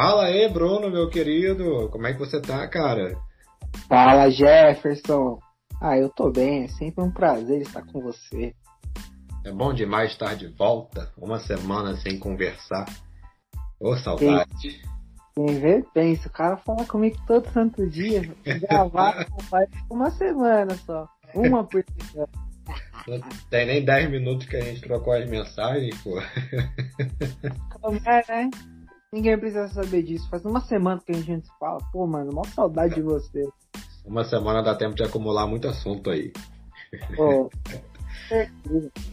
Fala aí, Bruno, meu querido. Como é que você tá, cara? Fala, Jefferson. Ah, eu tô bem. É sempre um prazer estar com você. É bom demais estar de volta. Uma semana sem conversar. Ô, saudade. Quem vê, pensa. O cara fala comigo todo santo dia. Gravar faz uma semana só. Uma por semana. Não tem nem 10 minutos que a gente trocou as mensagens, pô. Como é, né? Ninguém precisa saber disso. Faz uma semana que a gente se fala. Pô, mano, mó saudade de você. Uma semana dá tempo de acumular muito assunto aí. Pô,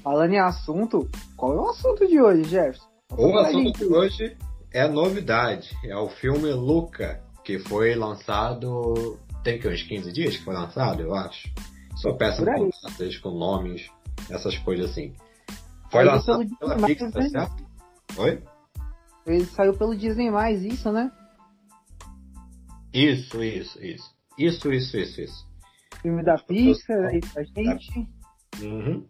falando em assunto, qual é o assunto de hoje, Jefferson? O assunto de hoje é novidade. É o filme Luca, que foi lançado. Tem que uns 15 dias que foi lançado, eu acho. Só peço contatos com nomes, essas coisas assim. Foi lançado pela Pixar, certo? Oi? Ele saiu pelo Disney mais isso, né? Isso, isso, isso. Isso, isso, isso, isso. Filme da Pixar aí pra gente. Uhum.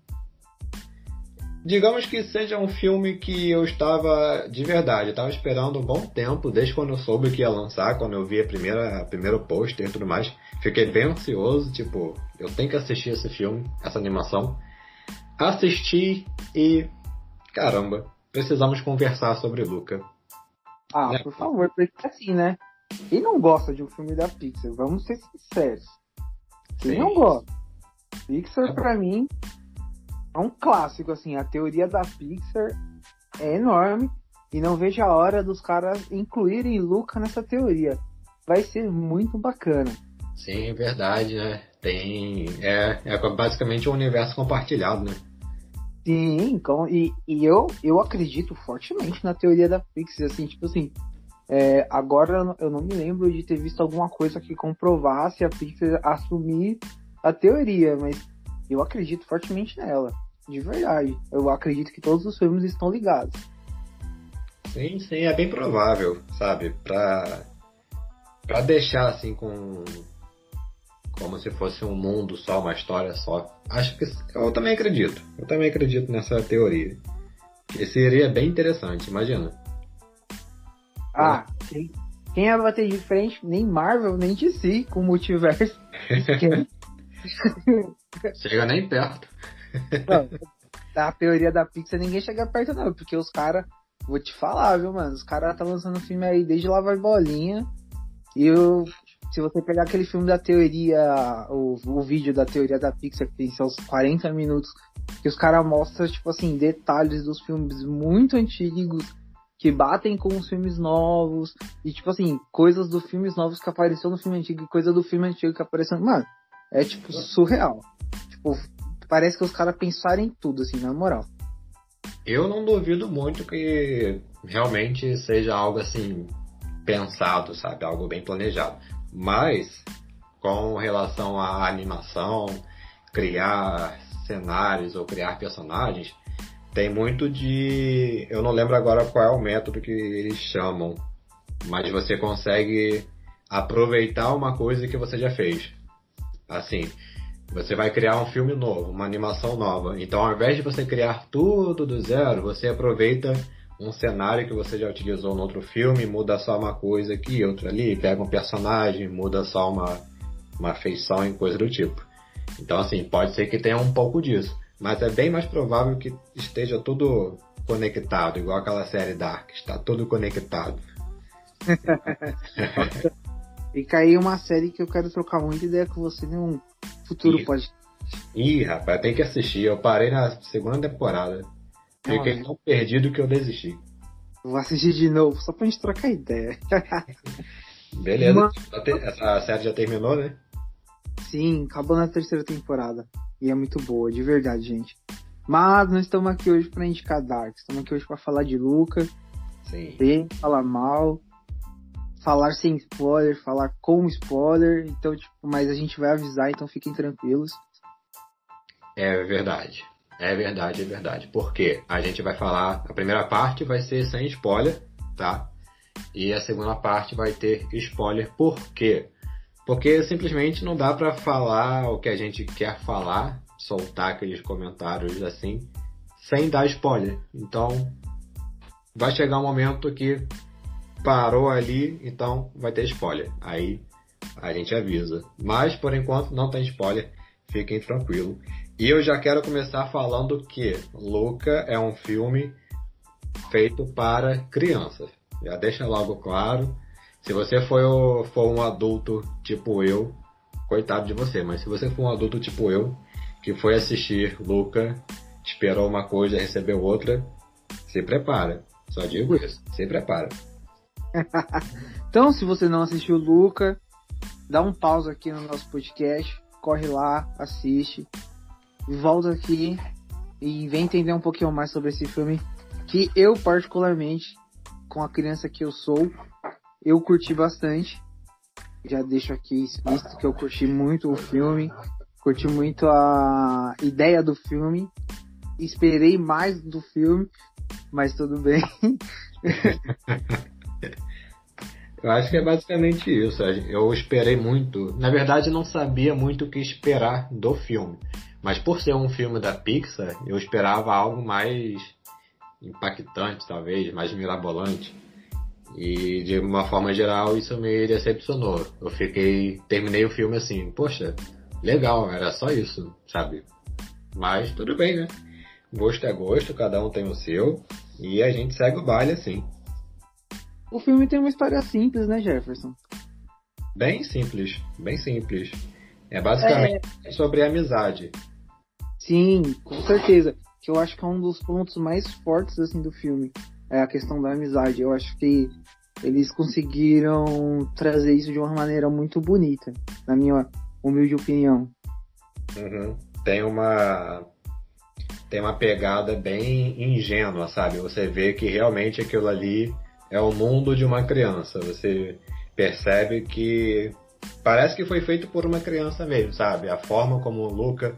Digamos que seja um filme que eu estava de verdade, eu estava esperando um bom tempo, desde quando eu soube que ia lançar, quando eu vi a primeira, a primeiro pôster e tudo mais. Fiquei bem ansioso, tipo, eu tenho que assistir esse filme, essa animação. Assisti e caramba, precisamos conversar sobre Luca. Ah, Né? por favor, porque assim, né? Quem não gosta de um filme da Pixar? Vamos ser sinceros. Quem Sim. não gosta? Pixar, É. pra mim, é um clássico, assim. A teoria da Pixar é enorme e não vejo a hora dos caras incluírem Luca nessa teoria. Vai ser muito bacana. Sim, verdade, né? Tem. É, é basicamente um universo compartilhado, né? Sim, com- e, e eu, eu acredito fortemente na teoria da Pixar, assim, tipo assim, é, agora eu não- me lembro de ter visto alguma coisa que comprovasse a Pixar assumir a teoria, mas eu acredito fortemente nela, de verdade. Eu acredito que todos os filmes estão ligados. Sim, sim, é bem provável, sabe? Pra, pra deixar assim com. Como se fosse um mundo só, uma história só. Acho que. Eu também acredito. Eu também acredito nessa teoria. Que seria bem interessante, imagina. Ah, quem, quem ia bater de frente? Nem Marvel, nem DC com o multiverso. Chega nem perto. Não, da teoria da Pixar ninguém chega perto não, porque os caras, vou te falar, viu, mano, os caras tá lançando filme aí desde lá vai bolinha. E eu, se você pegar aquele filme da teoria, o, o vídeo da teoria da Pixar, que tem seus 40 minutos, que os caras mostram, tipo assim, detalhes dos filmes muito antigos, que batem com os filmes novos, e tipo assim, coisas dos filmes novos que apareceu no filme antigo e coisa do filme antigo que apareceu. Mano, é tipo surreal. Tipo, parece que os caras pensaram em tudo, assim, na moral. Eu não duvido muito que realmente seja algo assim pensado, sabe? Algo bem planejado. Mas com relação à animação, criar cenários ou criar personagens, tem muito de. Eu não lembro agora qual é o método que eles chamam, mas você consegue aproveitar uma coisa que você já fez. Assim, você vai criar um filme novo, uma animação nova. Então, ao invés de você criar tudo do zero, você aproveita um cenário que você já utilizou no outro filme, muda só uma coisa aqui, outra ali, pega um personagem, muda só uma, uma feição e coisa do tipo. Então, assim, pode ser que tenha um pouco disso. Mas é bem mais provável que esteja tudo conectado, igual aquela série Dark, está tudo conectado. Fica aí uma série que eu quero trocar muita ideia com você num futuro Isso. pode. Ih, rapaz, tem que assistir. Eu parei na segunda temporada. Fiquei tão perdido que eu desisti. Vou assistir de novo, só pra gente trocar ideia. Beleza. Uma- Essa série já terminou, né? Sim, acabou na terceira temporada. E é muito boa, de verdade, gente. Mas não estamos aqui hoje pra indicar Dark. Estamos aqui hoje pra falar de Luca, Sim. bem, falar mal, falar sem spoiler, falar com spoiler. Então, tipo, mas a gente vai avisar, então fiquem tranquilos. É verdade. É verdade, é verdade. Porque a gente vai falar. A primeira parte vai ser sem spoiler, tá? E a segunda parte vai ter spoiler. Por quê? Porque simplesmente não dá pra falar o que a gente quer falar, soltar aqueles comentários assim, sem dar spoiler. Então, vai chegar um momento que parou ali, então vai ter spoiler. Aí a gente avisa. Mas por enquanto não tem spoiler, fiquem tranquilos. E eu já quero começar falando que Luca é um filme feito para crianças. Já deixa logo claro. Se você for, for um adulto tipo eu, coitado de você, mas se você for um adulto tipo eu, que foi assistir Luca, esperou uma coisa recebeu outra, se prepara. Só digo isso, se prepara. então, se você não assistiu Luca, dá um pause aqui no nosso podcast, corre lá, assiste, volta aqui e vem entender um pouquinho mais sobre esse filme que eu particularmente, com a criança que eu sou, eu curti bastante. Já deixo aqui explícito que eu curti muito o filme, curti muito a ideia do filme, esperei mais do filme, mas tudo bem. Eu acho que é basicamente isso. Eu esperei muito. Na verdade, não sabia muito o que esperar do filme. Mas por ser um filme da Pixar, eu esperava algo mais impactante, talvez, mais mirabolante. E de uma forma geral, isso me decepcionou. Eu fiquei. Terminei o filme assim, poxa, legal, era só isso, sabe? Mas tudo bem, né? Gosto é gosto, cada um tem o seu. E a gente segue o baile assim. O filme tem uma história simples, né, Jefferson? Bem simples, bem simples. É basicamente é... sobre amizade. Sim, com certeza. Que eu acho que é um dos pontos mais fortes assim do filme. É a questão da amizade. Eu acho que eles conseguiram trazer isso de uma maneira muito bonita, na minha humilde opinião. Uhum. Tem uma tem uma pegada bem ingênua, sabe? Você vê que realmente aquilo ali é o mundo de uma criança. Você percebe que parece que foi feito por uma criança mesmo, sabe? A forma como o Luca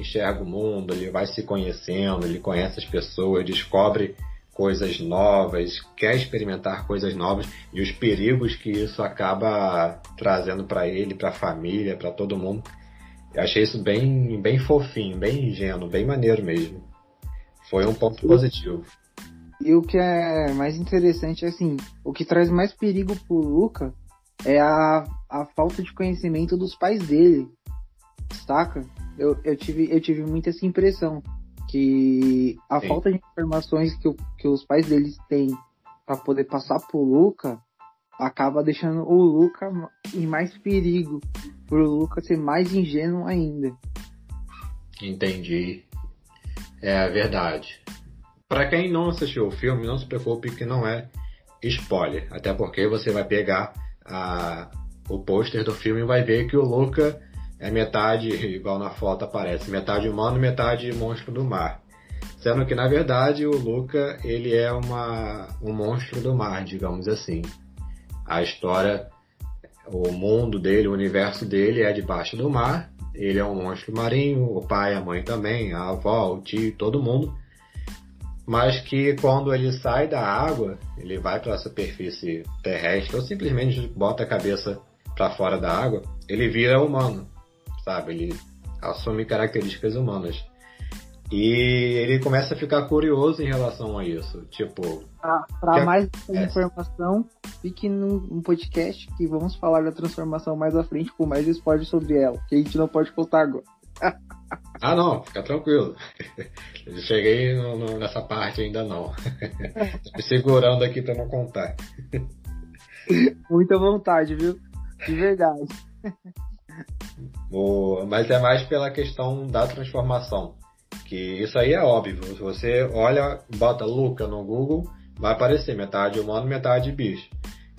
enxerga o mundo, ele vai se conhecendo, ele conhece as pessoas, descobre coisas novas, quer experimentar coisas novas e os perigos que isso acaba trazendo para ele, para a família, para todo mundo. Eu achei isso bem, bem fofinho, bem ingênuo, bem maneiro mesmo. Foi um ponto positivo. E o que é mais interessante é assim, o que traz mais perigo pro Luca é a, a falta de conhecimento dos pais dele. Saca? Eu, eu, tive, eu tive muita essa impressão. Que a Sim. falta de informações que, o, que os pais deles têm para poder passar pro Luca acaba deixando o Luca em mais perigo. Pro Luca ser mais ingênuo ainda. Entendi. É verdade. Para quem não assistiu o filme, não se preocupe que não é spoiler, até porque você vai pegar a, o pôster do filme e vai ver que o Luca é metade, igual na foto aparece, metade humano, metade monstro do mar. Sendo que na verdade o Luca ele é uma, um monstro do mar, digamos assim. A história, o mundo dele, o universo dele é debaixo do mar. Ele é um monstro marinho, o pai, a mãe também, a avó, o tio, todo mundo mas que quando ele sai da água, ele vai para a superfície terrestre ou simplesmente bota a cabeça para fora da água, ele vira humano, sabe? Ele assume características humanas. E ele começa a ficar curioso em relação a isso. Tipo. Para mais é... informação, fique num, podcast que vamos falar da transformação mais à frente com mais spoilers sobre ela, que a gente não pode contar agora. Ah, não, fica tranquilo. Eu cheguei no, no, nessa parte ainda não. Tô me segurando aqui para não contar. Muita vontade, viu? De verdade. Mas é mais pela questão da transformação. Que isso aí é óbvio. Se você olha, bota Luca no Google, vai aparecer metade humano, metade bicho.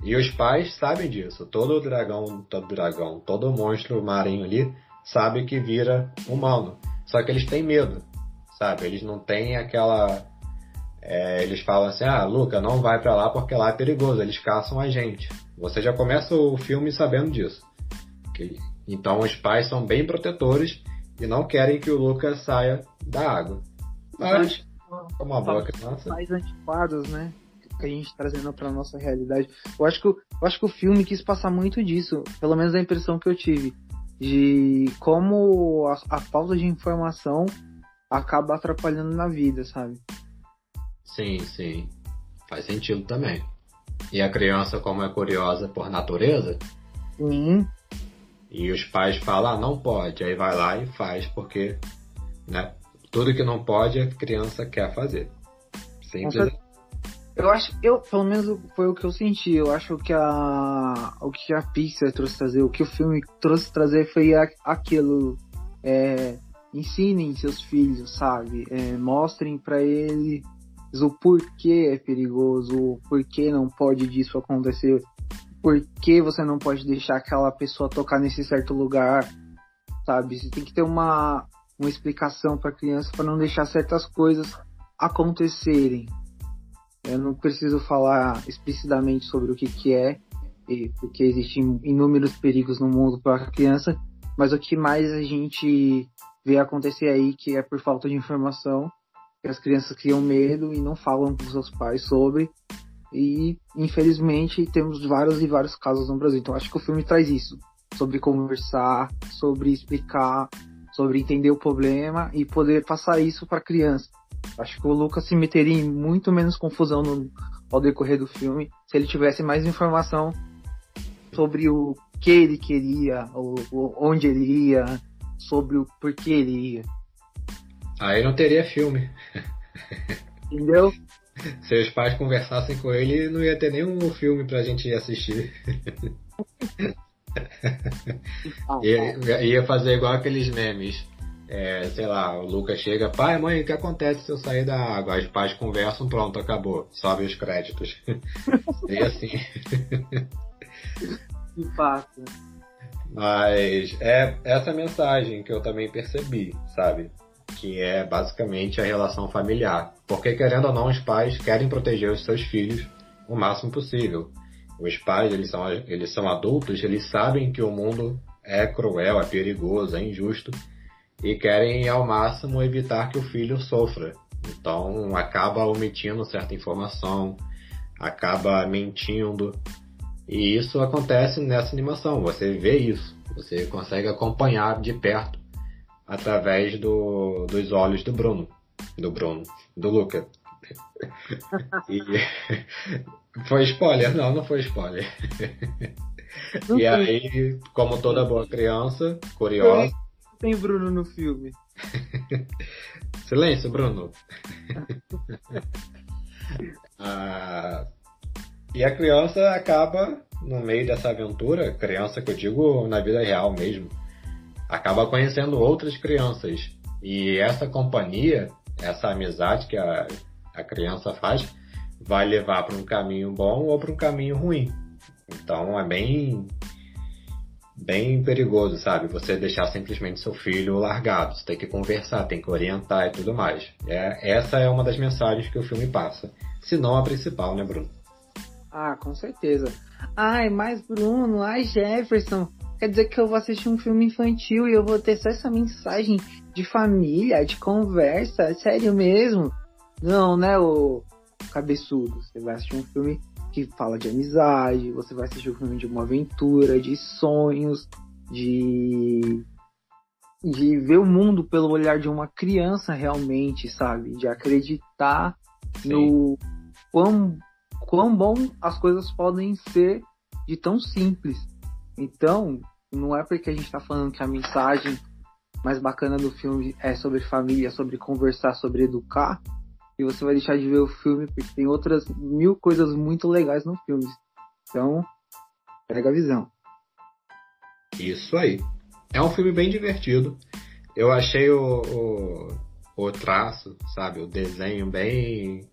E os pais sabem disso. Todo dragão, todo dragão, todo monstro marinho ali sabe que vira humano. Só que eles têm medo, sabe? Eles não têm aquela. É, eles falam assim: ah, Luca, não vai para lá porque lá é perigoso, eles caçam a gente. Você já começa o filme sabendo disso. Então os pais são bem protetores e não querem que o Luca saia da água. Mas, como uma boa criança. Mais antiquados, né? Que a gente trazendo para nossa realidade. Eu acho, que, eu acho que o filme quis passar muito disso, pelo menos a impressão que eu tive de como a, a falta de informação acaba atrapalhando na vida, sabe? Sim, sim. Faz sentido também. E a criança, como é curiosa por natureza, Sim. E os pais falam, ah, não pode, aí vai lá e faz, porque né, tudo que não pode a criança quer fazer. Simples. Nossa, Eu acho, eu, pelo menos foi o que eu senti. Eu acho que a, o que a Pixar trouxe trazer, o que o filme trouxe trazer foi a- aquilo. É, ensinem seus filhos, sabe? É, mostrem pra eles o porquê é perigoso, o porquê não pode disso acontecer, por que você não pode deixar aquela pessoa tocar nesse certo lugar, sabe? Você tem que ter uma, uma explicação pra criança para não deixar certas coisas acontecerem. Eu não preciso falar explicitamente sobre o que, que é, porque existem inúmeros perigos no mundo para a criança, mas o que mais a gente vê acontecer aí que é por falta de informação, que as crianças criam medo e não falam com seus pais sobre, e infelizmente temos vários e vários casos no Brasil. Então acho que o filme traz isso, sobre conversar, sobre explicar, sobre entender o problema e poder passar isso para criança. Acho que o Lucas se meteria em muito menos confusão no, ao decorrer do filme se ele tivesse mais informação sobre o que ele queria, o, o- onde ele ia, sobre o porquê ele ia. Aí não teria filme. Entendeu? Se os pais conversassem com ele, não ia ter nenhum filme pra gente assistir. Ah, Ia, ia fazer igual aqueles memes. É, sei lá, o Lucas chega, pai, mãe, o que acontece se eu sair da água? Os pais conversam, pronto, acabou. Sobe os créditos. e assim. de fato. Mas é essa mensagem que eu também percebi, sabe? Que é basicamente a relação familiar. Porque, querendo ou não, os pais querem proteger os seus filhos o máximo possível. Os pais, eles são, eles são adultos, eles sabem que o mundo é cruel, é perigoso, é injusto e querem ao máximo evitar que o filho sofra. Então acaba omitindo certa informação, acaba mentindo. E isso acontece nessa animação, você vê isso, você consegue acompanhar de perto através do, dos olhos do Bruno, do Bruno, do Luca. E foi spoiler? Não, não foi spoiler. Não e tem, aí, como toda boa criança, curiosa, tem Bruno no filme. Silêncio, Bruno. Ah, e a criança acaba, no meio dessa aventura, criança que eu digo na vida real mesmo, acaba conhecendo outras crianças. E essa companhia, essa amizade que a, a criança faz, vai levar para um caminho bom ou para um caminho ruim. Então é bem bem perigoso, sabe? Você deixar simplesmente seu filho largado. Você tem que conversar, tem que orientar e tudo mais. É, essa é uma das mensagens que o filme passa. Se não a principal, né, Bruno? Ah, com certeza. Ai, mas Bruno, ai Jefferson, quer dizer que eu vou assistir um filme infantil e eu vou ter só essa mensagem de família, de conversa, sério mesmo? Não, né, ô cabeçudo. Você vai assistir um filme que fala de amizade, você vai assistir um filme de uma aventura, de sonhos, de de ver o mundo pelo olhar de uma criança realmente, sabe? De acreditar no quão, quão bom as coisas podem ser de tão simples. Então, não é porque a gente tá falando que a mensagem mais bacana do filme é sobre família, sobre conversar, sobre educar, e você vai deixar de ver o filme porque tem outras mil coisas muito legais no filme. Então, pega a visão. Isso aí. É um filme bem divertido. Eu achei o, o, o traço, sabe? O desenho bem.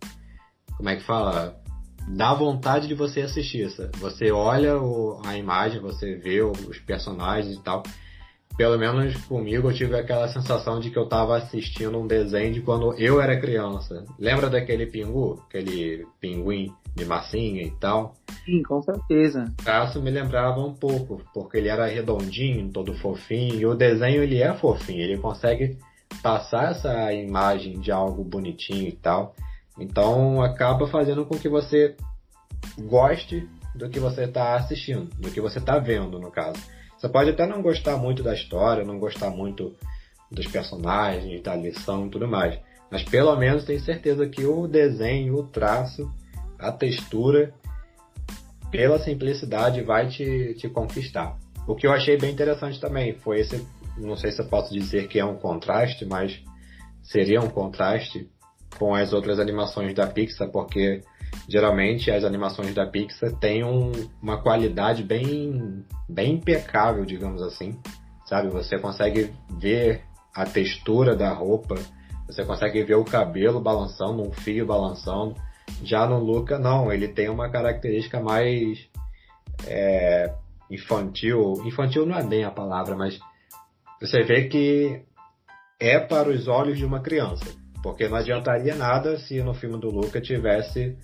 Como é que fala? Dá vontade de você assistir. sabe? Você olha o, a imagem, você vê os personagens e tal. Pelo menos comigo eu tive aquela sensação de que eu tava assistindo um desenho de quando eu era criança. Lembra daquele pingu? Aquele pinguim de massinha e tal? Sim, com certeza. O traço me lembrava um pouco, porque ele era redondinho, todo fofinho, e o desenho ele é fofinho, ele consegue passar essa imagem de algo bonitinho e tal. Então acaba fazendo com que você goste do que você está assistindo, do que você está vendo, no caso. Você pode até não gostar muito da história, não gostar muito dos personagens, da lição e tudo mais. Mas pelo menos tem certeza que o desenho, o traço, a textura pela simplicidade vai te, te conquistar. O que eu achei bem interessante também foi esse, não sei se eu posso dizer que é um contraste, mas seria um contraste com as outras animações da Pixar, porque geralmente as animações da Pixar têm um, uma qualidade bem, bem impecável, digamos assim. Sabe? Você consegue ver a textura da roupa, você consegue ver o cabelo balançando, um fio balançando. Já no Luca, não, ele tem uma característica mais é, infantil. Infantil não é bem a palavra, mas você vê que é para os olhos de uma criança. Porque não adiantaria nada se no filme do Luca tivesse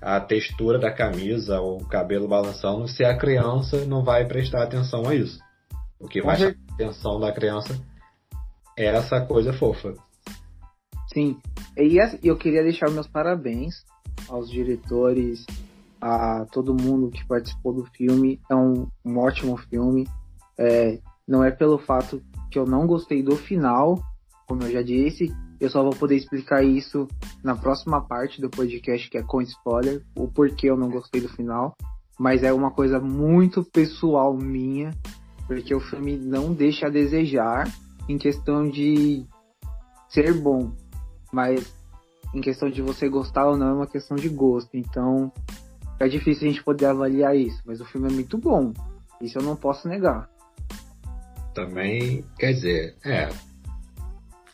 a textura da camisa ou o cabelo balançando se a criança não vai prestar atenção a isso. O que vai chamar a atenção da criança é essa coisa fofa. Sim. E eu queria deixar meus parabéns aos diretores, a todo mundo que participou do filme. É um, um ótimo filme. É, não é pelo fato que eu não gostei do final, como eu já disse, eu só vou poder explicar isso na próxima parte do podcast, que é com spoiler, o porquê eu não gostei do final. Mas é uma coisa muito pessoal minha, porque o filme não deixa a desejar em questão de ser bom, mas em questão de você gostar ou não é uma questão de gosto. Então é difícil a gente poder avaliar isso, mas o filme é muito bom. Isso eu não posso negar. Também, quer dizer, é.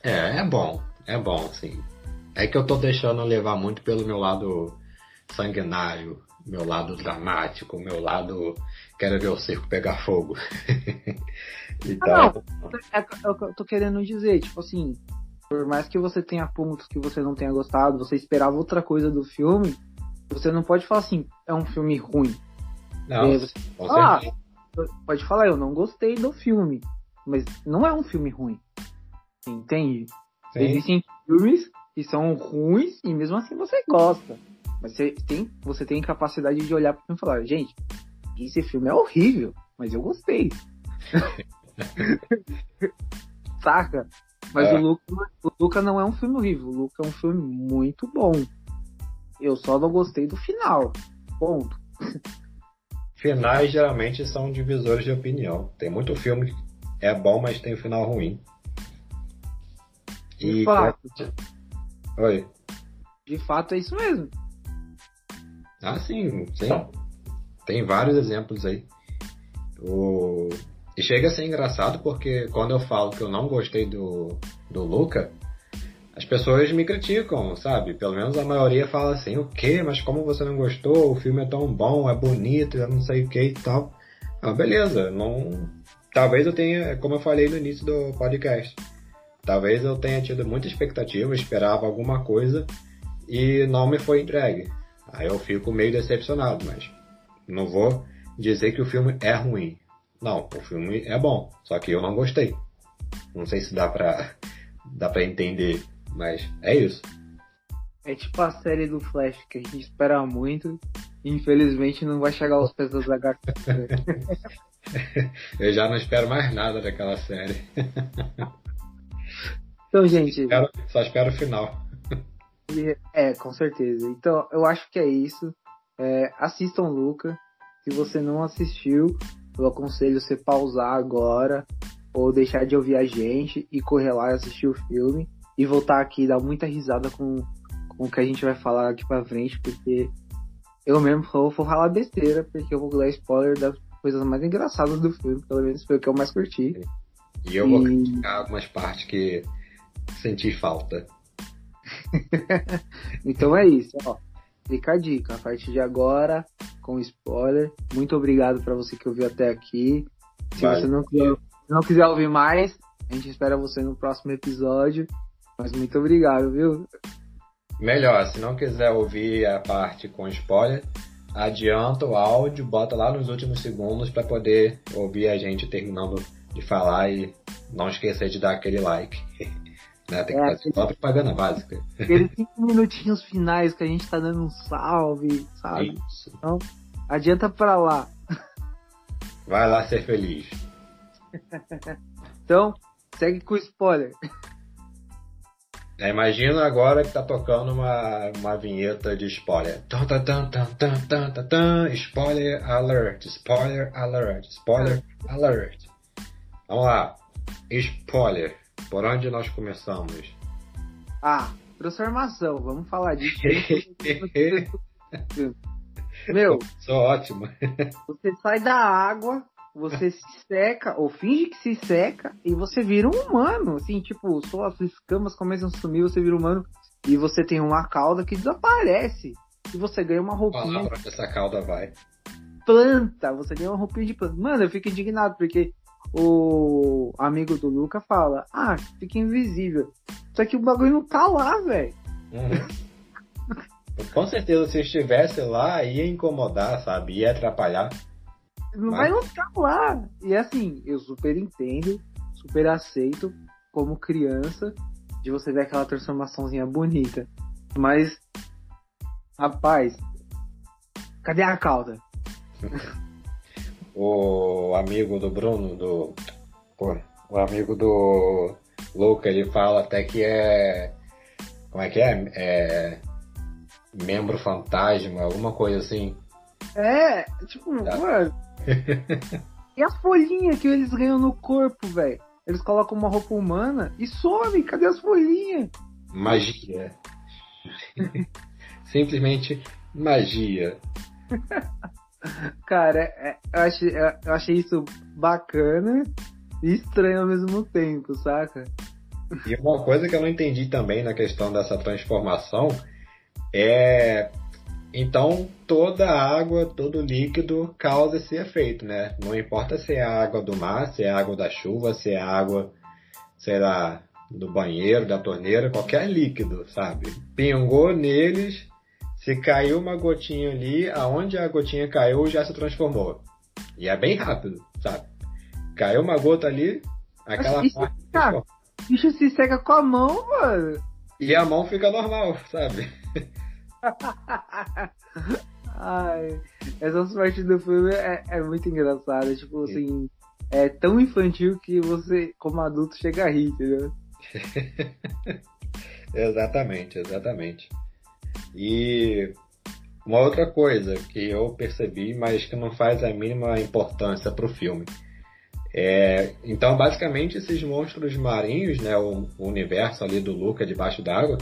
É, é bom. É bom, sim. É que eu tô deixando levar muito pelo meu lado sanguinário, meu lado dramático, meu lado quero ver o circo pegar fogo. então... Ah, não, é, é o que eu tô querendo dizer, tipo assim, por mais que você tenha pontos que você não tenha gostado, você esperava outra coisa do filme, você não pode falar assim, é um filme ruim. Não, você, ah, pode falar, eu não gostei do filme, mas não é um filme ruim. Entende? Sim. Existem filmes que são ruins e mesmo assim você gosta. Mas você tem, você tem capacidade de olhar para filme e falar, gente, esse filme é horrível, mas eu gostei. Saca? Mas é. o, Luca, o Luca não é um filme horrível, o Luca é um filme muito bom. Eu só não gostei do final. Ponto. Finais geralmente são divisores de opinião. Tem muito filme que é bom, mas tem um final ruim. De e fato. Oi. De fato é isso mesmo. Ah, sim, sim. Tem vários exemplos aí. O... E chega a ser engraçado porque quando eu falo que eu não gostei do, do Luca, as pessoas me criticam, sabe? Pelo menos a maioria fala assim, o quê? Mas como você não gostou? O filme é tão bom, é bonito, eu não sei o que e tal. Ah, beleza, não. Talvez eu tenha, como eu falei no início do podcast, talvez eu tenha tido muita expectativa, esperava alguma coisa e não me foi entregue. Aí eu fico meio decepcionado, mas não vou dizer que o filme é ruim. Não, o filme é bom, só que eu não gostei. Não sei se dá pra, dá pra entender, mas é isso. É tipo a série do Flash, que a gente espera muito e infelizmente não vai chegar aos pés das HQ. eu já não espero mais nada daquela série. então, gente. Espero, só espero o final. É, com certeza. Então, eu acho que é isso. É, assistam Luca. Se você não assistiu, eu aconselho você pausar agora ou deixar de ouvir a gente e correr lá e assistir o filme e voltar aqui e dar muita risada com, com o que a gente vai falar aqui pra frente, porque eu mesmo vou, vou falar besteira, porque eu vou dar spoiler das coisas mais engraçadas do filme, pelo menos foi o que eu mais curti. E eu e... vou criticar algumas partes que senti falta. então é isso, ó. Fica a dica, a partir de agora, com spoiler. Muito obrigado para você que ouviu até aqui. Se Vai. você não quiser, não quiser ouvir mais, a gente espera você no próximo episódio. Mas muito obrigado, viu? Melhor, se não quiser ouvir a parte com spoiler, adianta o áudio, bota lá nos últimos segundos para poder ouvir a gente terminando de falar e não esquecer de dar aquele like. Né? Tem que é, fazer uma propaganda básica. Aqueles cinco minutinhos finais que a gente tá dando um salve, sabe? Isso. Então, adianta pra lá. Vai lá ser feliz. então, segue com o spoiler. É, imagina agora que tá tocando uma, uma vinheta de spoiler. Tan, tan, tan, tan, tan, tan, tan, tan. Spoiler alert, spoiler alert, spoiler alert. Vamos lá. Spoiler. Por onde nós começamos? Ah, transformação. Vamos falar disso. Meu, Sou ótimo. você sai da água, você se seca, ou finge que se seca, e você vira um humano. Assim, tipo, suas escamas começam a sumir, você vira humano, e você tem uma cauda que desaparece. E você ganha uma roupinha Falar pra onde essa cauda vai. planta, você ganha uma roupinha de planta. Mano, eu fico indignado, porque o amigo do Luca fala, ah, fica invisível. Só que o bagulho não tá lá, velho. Uhum. Com certeza, se estivesse lá, ia incomodar, sabe? Ia atrapalhar. Não Mas- vai não ficar lá. E assim, eu super entendo, super aceito como criança de você ver aquela transformaçãozinha bonita. Mas, rapaz, cadê a cauda? O amigo do Bruno, do. Pô, o amigo do Luca, ele fala até que é. Como é que é? É. Membro fantasma, alguma coisa assim. É, tipo, Tá. mano. e as folhinhas que eles ganham no corpo, velho? Eles colocam uma roupa humana e some. Cadê as folhinhas? Magia. Simplesmente magia. Cara, é- eu achei, eu achei isso bacana e estranho ao mesmo tempo, saca? E uma coisa que eu não entendi também na questão dessa transformação é. Então, toda água, todo líquido causa esse efeito, né? Não importa se é a água do mar, se é a água da chuva, se é a água, sei lá, do banheiro, da torneira, qualquer líquido, sabe? Pingou neles, se caiu uma gotinha ali, aonde a gotinha caiu já se transformou. E é bem rápido, sabe? Caiu uma gota ali, aquela Isso, parte. cara, bicho se seca com a mão, mano. E a mão fica normal, sabe? Ai, essas partes do filme é, é muito engraçada. Tipo assim, é tão infantil que você, como adulto, chega a rir, entendeu? Exatamente, exatamente. E uma outra coisa que eu percebi, mas que não faz a mínima importância pro filme. É, então, basicamente, esses monstros marinhos, né, o, o universo ali do Luca debaixo d'água,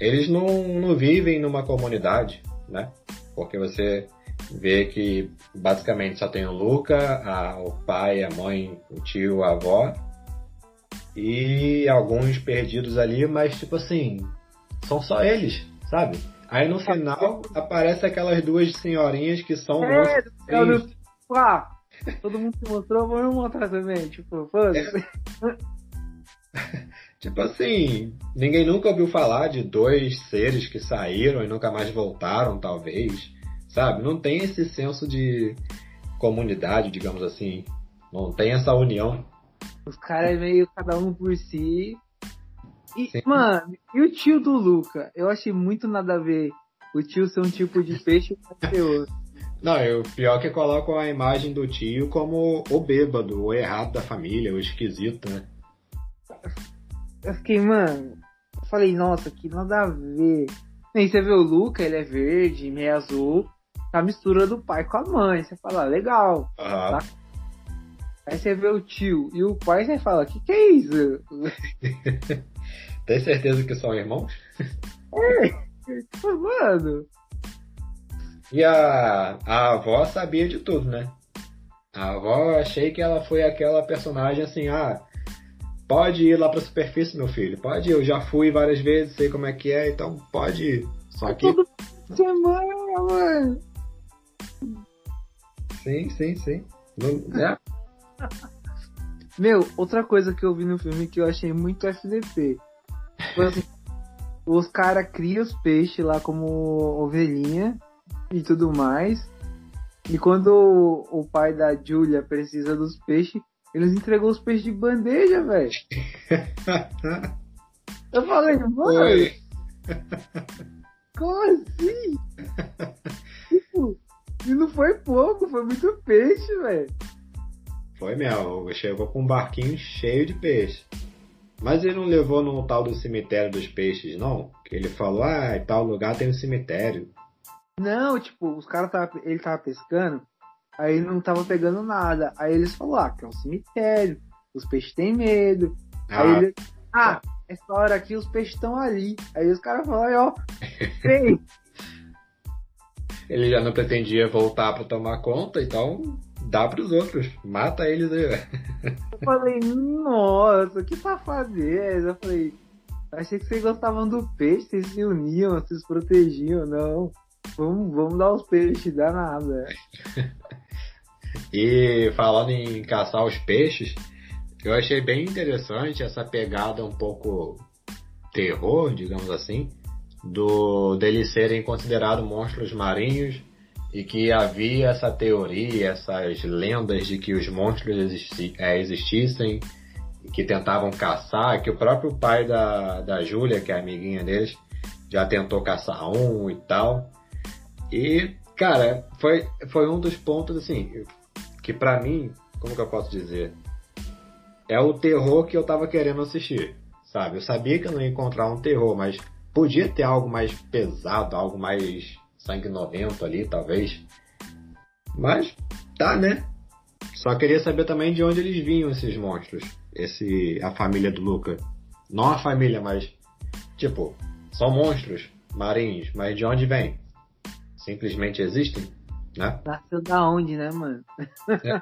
eles não, não vivem numa comunidade, né? Porque você vê que basicamente só tem o Luca, a- o pai, a mãe, o tio, a avó e alguns perdidos ali, mas tipo assim, são só eles, sabe? Aí no final aparece aquelas duas senhorinhas que são É, eu não- ah, todo mundo se mostrou, vamos mostrar também. Tipo, foda-se. Tipo assim, ninguém nunca ouviu falar de dois seres que saíram e nunca mais voltaram, talvez. Sabe? Não tem esse senso de comunidade, digamos assim. Não tem essa união. Os caras é meio cada um por si. E, Sim. mano, e o tio do Luca? Eu achei muito nada a ver o tio ser um tipo de peixe e o pai ser outro. Não, e o pior é que colocam a imagem do tio como o bêbado, o errado da família, o esquisito, né? Eu fiquei, mano, eu falei, nossa, que nada a ver. Nem você vê o Luca, ele é verde, meio azul, a mistura do pai com a mãe. Você fala, ah, legal. Aham. Aí você vê o tio e o pai, você fala, que que é isso? Tem certeza que são irmãos? Tipo, mano, E a, a avó sabia de tudo, né? A avó, achei que ela foi aquela personagem assim, ah, pode ir lá pra superfície, meu filho, pode ir, eu já fui várias vezes, sei como é que é, então pode ir. Só que, semana, mano. sim, sim, sim. Não, é, Meu, outra coisa que eu vi no filme que eu achei muito FDP. Foi assim, os caras criam os peixes lá como ovelhinha e tudo mais. E quando o, o pai da Julia precisa dos peixes, eles entregou os peixes de bandeja, velho. Eu falei, mano, como assim? tipo, e não foi pouco, foi muito peixe, velho. Foi mesmo, chegou com um barquinho cheio de peixe. Mas ele não levou no tal do cemitério dos peixes, não? Que ele falou, ah, em tal lugar tem um cemitério. Não, tipo, os caras tava, ele tava pescando, aí não tava pegando nada. Aí eles falaram, ah, que é um cemitério, os peixes têm medo. Ah, aí ele, ah, essa hora aqui os peixes estão ali. Aí os caras falaram, ó, vem. ele já não pretendia voltar para tomar conta, então dá para os outros, mata eles aí. Eu falei, nossa, que safadeza. Eu falei, achei que vocês gostavam do peixe, vocês se uniam, vocês protegiam, não. Vamos, vamos dar os peixes, dá nada. e falando em caçar os peixes, eu achei bem interessante essa pegada um pouco terror, digamos assim, do deles serem considerados monstros marinhos e que havia essa teoria, essas lendas de que os monstros existi é, existissem que tentavam caçar, que o próprio pai da, da Júlia, que é amiguinha deles, já tentou caçar um e tal. E, cara, foi, foi um dos pontos, assim, que para mim, como que eu posso dizer? É o terror que eu tava querendo assistir, sabe? Eu sabia que eu não ia encontrar um terror, mas podia ter algo mais pesado, algo mais sanguinolento ali, talvez. Mas, tá, né? Só queria saber também de onde eles vinham esses monstros. Esse, a família do Luca. Não a família, mas, tipo, são monstros marinhos, mas de onde vem? simplesmente existem, né? Nasceu da onde, né, mano? É.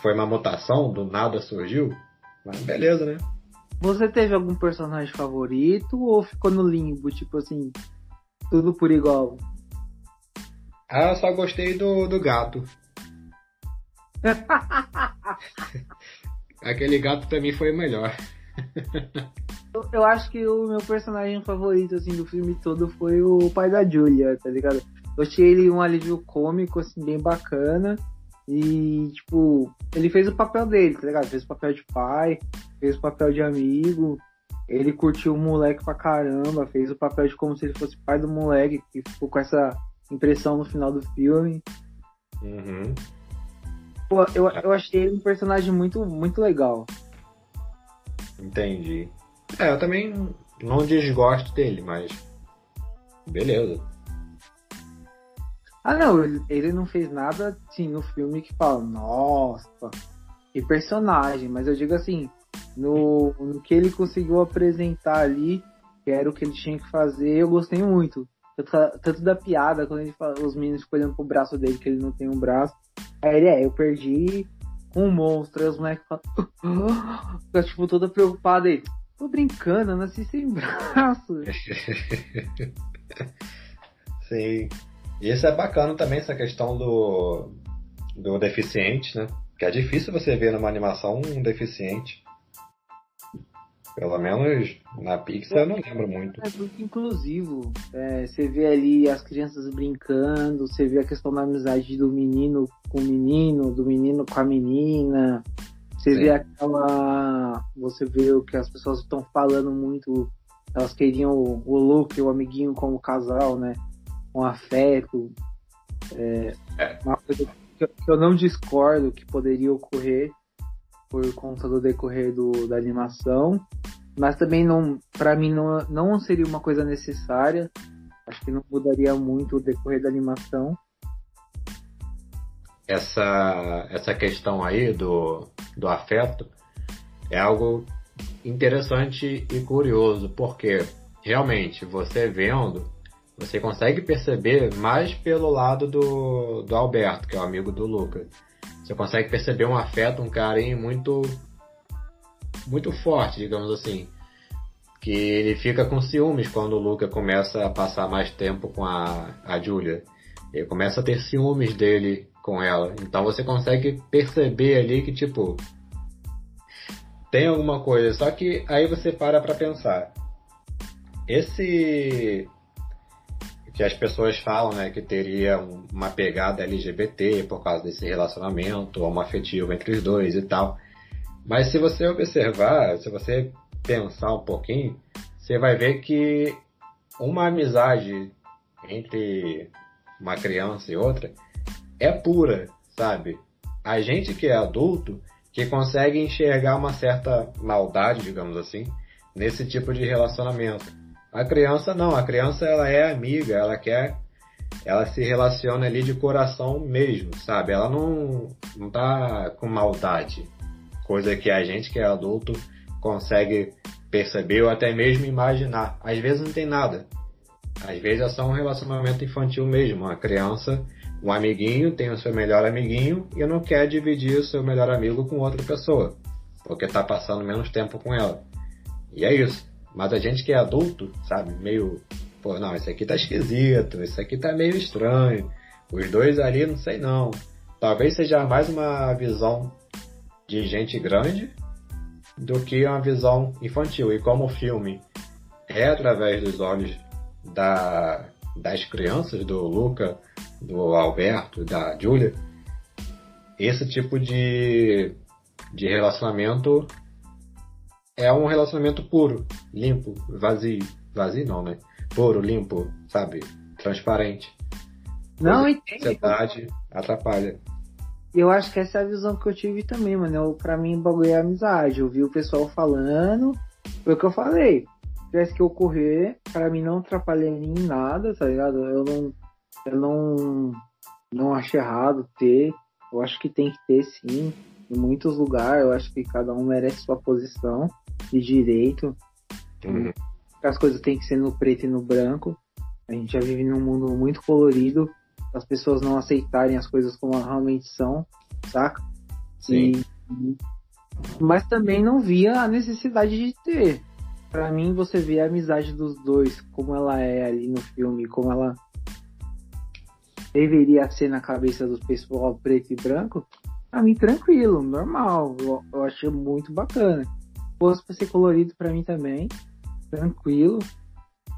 Foi uma mutação, do nada surgiu, mas beleza, né? Você teve algum personagem favorito ou ficou no limbo, tipo assim, tudo por igual? Ah, eu só gostei do, do gato. Aquele gato pra mim foi o melhor. eu, eu acho que o meu personagem favorito assim do filme todo foi o pai da Julia, tá ligado? Eu achei ele um alívio cômico, assim, bem bacana. E, tipo, ele fez o papel dele, tá ligado? Fez o papel de pai, fez o papel de amigo. Ele curtiu o moleque pra caramba, fez o papel de como se ele fosse pai do moleque, que ficou com essa impressão no final do filme. Uhum. Pô, eu, eu achei ele um personagem muito, muito legal. Entendi. É, eu também não desgosto dele, mas. Beleza. Ah, não, ele não fez nada, assim, no filme que fala, nossa, que personagem, mas eu digo assim, no, no que ele conseguiu apresentar ali, que era o que ele tinha que fazer, eu gostei muito. Tanto, da piada, quando ele fala, os meninos ficam olhando pro braço dele, que ele não tem um braço. Aí ele é, eu perdi um monstro, aí os moleques falam, fica tipo toda preocupada aí. Tô brincando, eu nasci sem braço. Sim. E isso é bacana também, essa questão do, do deficiente, né? Que é difícil você ver numa animação um deficiente. Pelo menos na Pixar eu não lembro muito. É muito inclusivo. É, você vê ali as crianças brincando, você vê a questão da amizade do menino com o menino, do menino com a menina. Você Sim. vê aquela. Você vê o que as pessoas estão falando muito. Elas queriam o, o Luke, o amiguinho como casal, né? um afeto. É, é. Uma coisa que eu não discordo que poderia ocorrer por conta do decorrer do, da animação, mas também não, para mim não, não seria uma coisa necessária. Acho que não mudaria muito o decorrer da animação. Essa essa questão aí do, do afeto é algo interessante e curioso, porque realmente você vendo você consegue perceber mais pelo lado do, do Alberto, que é o amigo do Luca. Você consegue perceber um afeto, um carinho muito muito forte, digamos assim. Que ele fica com ciúmes quando o Luca começa a passar mais tempo com a, a Julia. Ele começa a ter ciúmes dele com ela. Então você consegue perceber ali que, tipo, tem alguma coisa. Só que aí você para pra pensar. Esse que as pessoas falam, né, que teria uma pegada LGBT por causa desse relacionamento homoafetivo entre os dois e tal. Mas se você observar, se você pensar um pouquinho, você vai ver que uma amizade entre uma criança e outra é pura, sabe? A gente que é adulto que consegue enxergar uma certa maldade, digamos assim, nesse tipo de relacionamento. A criança não, a criança ela é amiga, ela quer, ela se relaciona ali de coração mesmo, sabe? Ela não, não tá com maldade, coisa que a gente que é adulto consegue perceber ou até mesmo imaginar. Às vezes não tem nada. Às vezes é só um relacionamento infantil mesmo. Uma criança, um amiguinho tem o seu melhor amiguinho e não quer dividir o seu melhor amigo com outra pessoa, porque tá passando menos tempo com ela. E é isso. Mas a gente que é adulto, sabe, meio, pô, não, isso aqui tá esquisito, isso aqui tá meio estranho. Os dois ali, não sei não. Talvez seja mais uma visão de gente grande do que uma visão infantil. E como o filme é através dos olhos da, das crianças, do Luca, do Alberto, da Julia, esse tipo de, de relacionamento é um relacionamento puro, limpo, vazio. Vazio não, né? Puro, limpo, sabe? Transparente. Não, entende. Ansiedade atrapalha. Eu acho que essa é a visão que eu tive também, mano. Eu, pra mim, o bagulho é amizade. Eu vi o pessoal falando, foi o que eu falei. Se tivesse que ocorrer, pra mim não atrapalhar em nada, tá ligado? Eu não, eu não, não acho errado ter. Eu acho que tem que ter sim. Em muitos lugares, eu acho que cada um merece sua posição de direito. Uhum. As coisas têm que ser no preto e no branco. A gente já vive num mundo muito colorido as pessoas não aceitarem as coisas como elas realmente são, saca? Sim. E, mas também não via a necessidade de ter. Para mim, você vê a amizade dos dois, como ela é ali no filme, como ela deveria ser na cabeça do pessoal preto e branco, pra mim tranquilo, normal. Eu, eu achei muito bacana. Fosse pra ser colorido para mim também, tranquilo,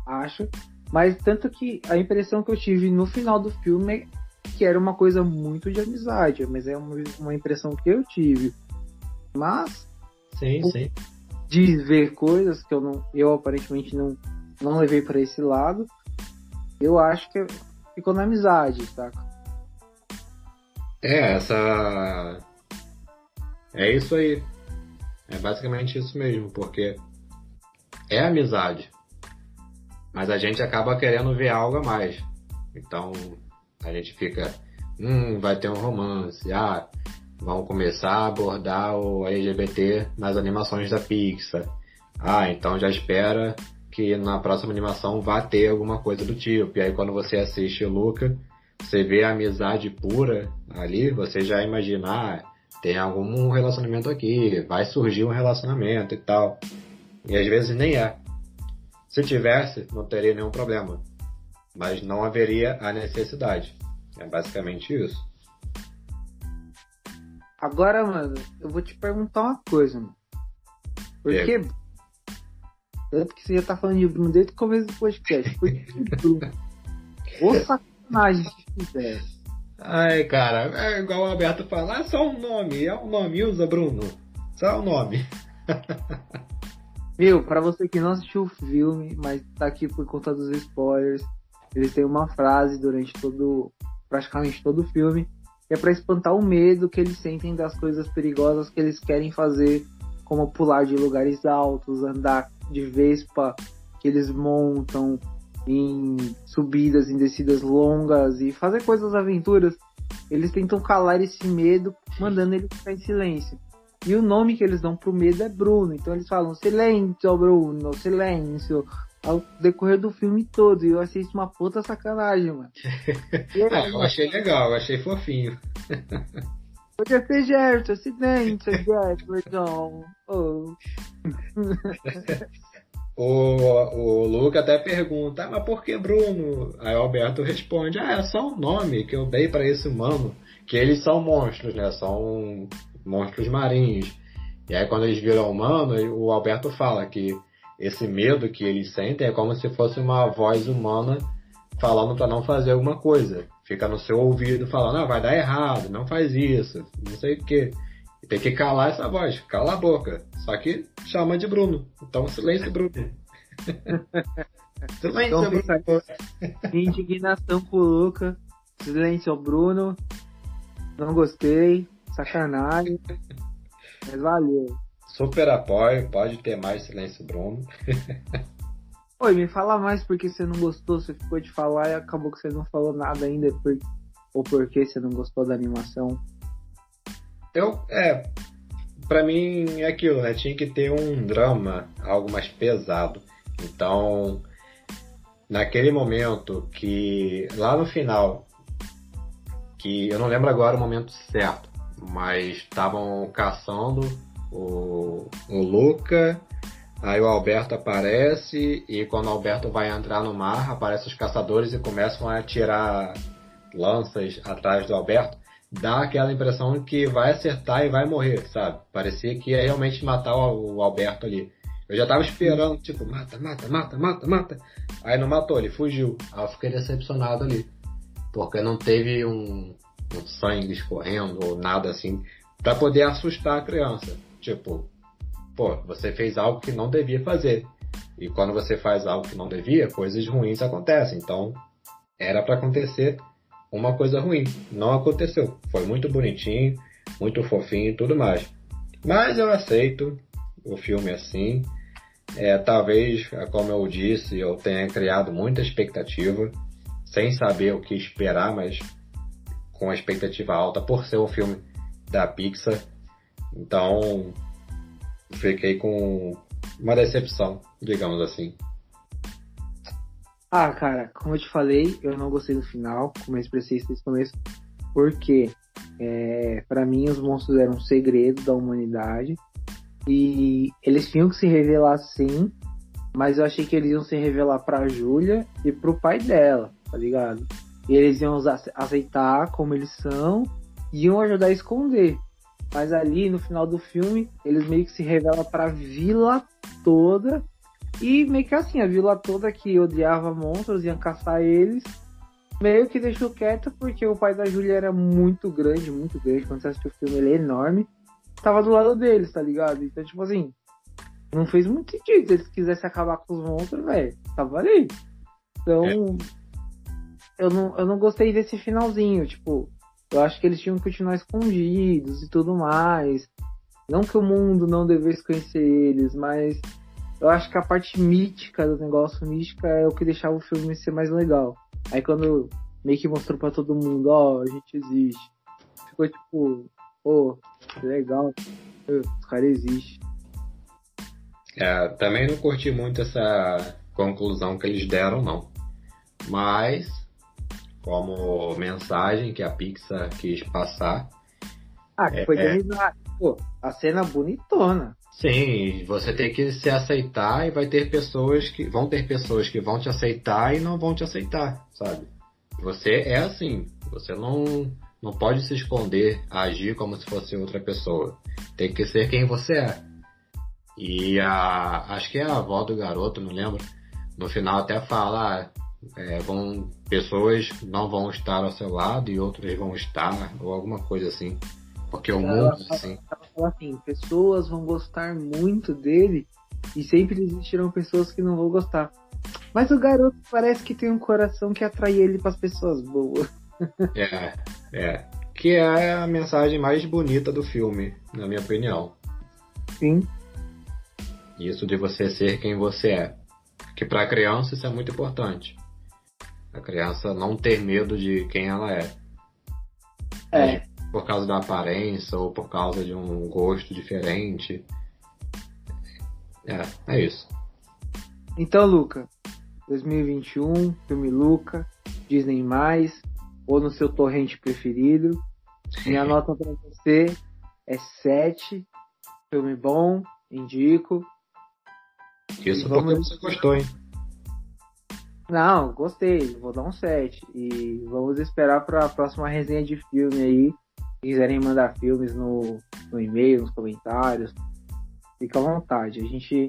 acho. Mas tanto que a impressão que eu tive no final do filme é que era uma coisa muito de amizade, mas é uma, uma impressão que eu tive. Mas sim, sim. de ver coisas que eu não, eu aparentemente não, não levei para esse lado, eu acho que ficou na amizade, saca? É, essa. É isso aí. É basicamente isso mesmo, porque é amizade. Mas a gente acaba querendo ver algo a mais. Então a gente fica, hum, vai ter um romance, ah, vão começar a abordar o LGBT nas animações da Pixar. Ah, então já espera que na próxima animação vá ter alguma coisa do tipo. E aí quando você assiste Luca, você vê a amizade pura ali, você já imagina, ah, tem algum relacionamento aqui, vai surgir um relacionamento e tal. E às vezes nem é. Se tivesse, não teria nenhum problema. Mas não haveria a necessidade. É basicamente isso. Agora, mano, eu vou te perguntar uma coisa, mano. Porque. Tanto que você já tá falando de Bruno desde o começo do podcast. Por que Bruno? Ô sacanagem que fizeram. Ai, cara, é igual o Alberto fala, ah, só um nome, é um nome, usa Bruno. Só um nome. Meu, para você que não assistiu o filme, mas tá aqui por conta dos spoilers, eles têm uma frase durante todo, praticamente todo o filme, que é para espantar o medo que eles sentem das coisas perigosas que eles querem fazer, como pular de lugares altos, andar de vespa que eles montam em subidas, em descidas longas e fazer coisas aventuras. Eles tentam calar esse medo, mandando ele ficar em silêncio. E o nome que eles dão pro medo é Bruno. Então eles falam silêncio, Bruno, silêncio. Ao decorrer do filme todo. E eu achei isso uma puta sacanagem, mano. ah, eu achei legal, eu achei fofinho. Podia ser Gerson, silêncio, Jefferson. Oh. o, o Luca até pergunta, ah, mas por que Bruno? Aí o Alberto responde, ah, é só um nome que eu dei para esse humano. Que eles são monstros, né? São monstros marinhos. E aí quando eles viram humano, o Alberto fala que esse medo que eles sentem é como se fosse uma voz humana falando para não fazer alguma coisa. Fica no seu ouvido falando, ah, vai dar errado, não faz isso, não sei o que. E tem que calar essa voz, cala a boca. Só que chama de Bruno. Então silêncio, Bruno. silêncio, então, Bruno. Indignação com o Luca. Silêncio, Bruno. Não gostei. Sacanagem. Mas valeu. Super apoio, pode ter mais silêncio, Bruno. Oi, me fala mais porque você não gostou, você ficou de falar e acabou que você não falou nada ainda, por... ou porque você não gostou da animação. Eu, é, pra mim é aquilo, né? Tinha que ter um drama, algo mais pesado. Então, naquele momento que, lá no final, que eu não lembro agora o momento certo, mas estavam caçando o, o Luca, aí o Alberto aparece, e quando o Alberto vai entrar no mar, aparecem os caçadores e começam a tirar lanças atrás do Alberto. Dá aquela impressão que vai acertar e vai morrer, sabe? Parecia que ia realmente matar o, o Alberto ali. Eu já tava esperando, tipo, mata, mata, mata, mata, mata. Aí não matou, ele fugiu. Aí eu fiquei decepcionado ali. Porque não teve um, um sangue escorrendo ou nada assim para poder assustar a criança. Tipo, pô, você fez algo que não devia fazer. E quando você faz algo que não devia, coisas ruins acontecem. Então, era para acontecer uma coisa ruim. Não aconteceu. Foi muito bonitinho, muito fofinho e tudo mais. Mas eu aceito o filme assim. É, talvez, como eu disse, eu tenha criado muita expectativa, sem saber o que esperar, mas com a expectativa alta por ser um filme da Pixar. Então, fiquei com uma decepção, digamos assim. Ah, cara, como eu te falei, eu não gostei do final, como eu expressei isso desde começo, porque é, para mim os monstros eram um segredo da humanidade e eles tinham que se revelar sim, mas eu achei que eles iam se revelar pra Júlia e pro pai dela, tá ligado? E eles iam aceitar como eles são e iam ajudar a esconder. Mas ali no final do filme, eles meio que se revelam pra vila toda. E meio que assim, a vila toda que odiava monstros, iam caçar eles. Meio que deixou quieto porque o pai da Júlia era muito grande, muito grande. Quando você assistiu o filme, ele é enorme. Tava do lado deles, tá ligado? Então, tipo assim, não fez muito sentido. Se eles quisessem acabar com os monstros, velho, tava ali. Então, é. eu, não, eu não gostei desse finalzinho. Tipo, eu acho que eles tinham que continuar escondidos e tudo mais. Não que o mundo não devesse conhecer eles, mas eu acho que a parte mítica do negócio, mística, é o que deixava o filme ser mais legal. Aí quando meio que mostrou para todo mundo, ó, oh, a gente existe. Ficou tipo, pô, oh, legal, os caras existem. É, também não curti muito essa conclusão que eles deram, não. Mas como mensagem que a Pixar quis passar. Ah, que foi é, Pô, a cena bonitona. Sim, você tem que se aceitar e vai ter pessoas que vão ter pessoas que vão te aceitar e não vão te aceitar, sabe? Você é assim, você não não pode se esconder, agir como se fosse outra pessoa. Tem que ser quem você é. E a acho que é a avó do garoto, não lembro. No final até fala, é, vão, pessoas não vão estar ao seu lado e outras vão estar, ou alguma coisa assim. Porque o mundo, assim. Assim, pessoas vão gostar muito dele e sempre existirão pessoas que não vão gostar. Mas o garoto parece que tem um coração que atrai ele para as pessoas boas. É, é. Que é a mensagem mais bonita do filme, na minha opinião. Sim. Isso de você ser quem você é. Que para criança isso é muito importante. A criança não ter medo de quem ela é. É. Por causa da aparência ou por causa de um gosto diferente. É, é isso. Então, Luca, 2021, filme Luca, Disney+, ou no seu torrente preferido. Minha nota para você é 7. Filme bom, indico. Isso porque você gostou, hein? Não, gostei, vou dar um 7. E vamos esperar para a próxima resenha de filme aí. Se quiserem mandar filmes no, no e-mail, nos comentários, fica à vontade. A gente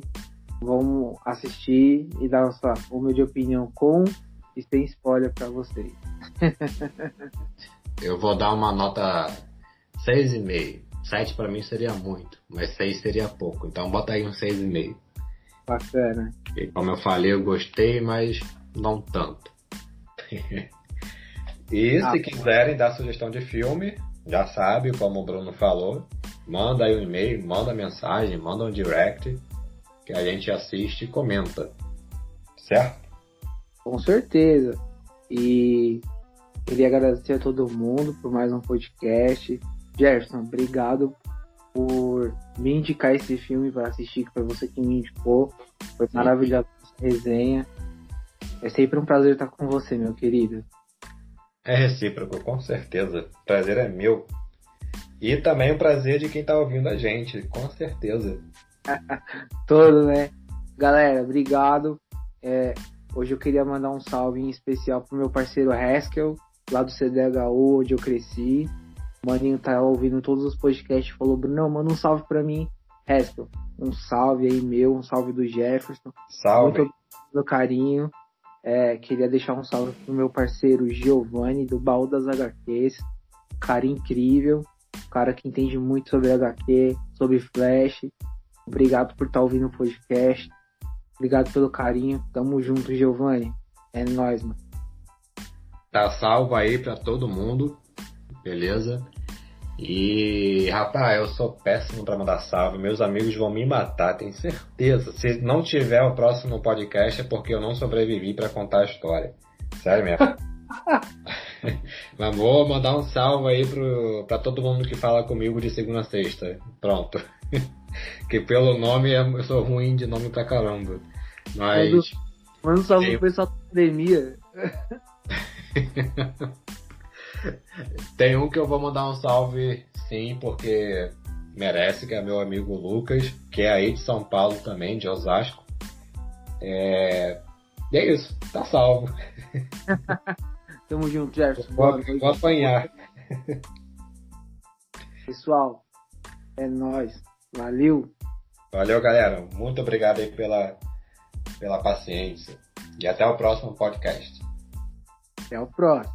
vamos assistir e dar nossa humilde opinião com e sem spoiler para vocês. Eu vou dar uma nota 6,5. 7 para mim seria muito, mas 6 seria pouco. Então bota aí um 6,5. Bacana. E como eu falei, eu gostei, mas não tanto. e ah, se quiserem dar sugestão de filme, já sabe, como o Bruno falou, manda aí um e-mail, manda mensagem, manda um direct, que a gente assiste e comenta. Certo? Com certeza. E queria agradecer a todo mundo por mais um podcast. Jefferson, obrigado por me indicar esse filme para assistir, que foi você que me indicou. Foi maravilhosa essa resenha. É sempre um prazer estar com você, meu querido. É recíproco, com certeza. O prazer é meu. E também o prazer de quem está ouvindo a gente, com certeza. Todo, né? Galera, obrigado. É, hoje eu queria mandar um salve em especial pro meu parceiro Haskell, lá do CDHU, onde eu cresci. O Maninho tá ouvindo todos os podcasts e falou, Bruno, manda um salve pra mim. Haskell, um salve aí meu, um salve do Jefferson. Salve. Muito obrigado pelo carinho. É, queria deixar um salve pro meu parceiro Giovanni, do Baú das HQs. Cara incrível, cara que entende muito sobre HQ, sobre Flash. Obrigado por estar ouvindo o podcast. Obrigado pelo carinho. Tamo junto, Giovanni. É nóis, mano. Tá salvo aí pra todo mundo. Beleza? E, rapaz, eu sou péssimo pra mandar salve. Meus amigos vão me matar, tenho certeza. Se não tiver o próximo podcast é porque eu não sobrevivi pra contar a história. Sério mesmo. Mas vou mandar um salve aí pro, pra todo mundo que fala comigo de segunda a sexta. Pronto. que pelo nome eu sou ruim de nome pra caramba. Mas. Manda um salve pro pessoal da academia. Tem um que eu vou mandar um salve sim, porque merece, que é meu amigo Lucas, que é aí de São Paulo também, de Osasco. É, e é isso, tá salvo. Tamo junto, Jefferson. Vou, vou apanhar. Pessoal, é nóis. Valeu. Valeu, galera. Muito obrigado aí pela, pela paciência. E até o próximo podcast. Até o próximo.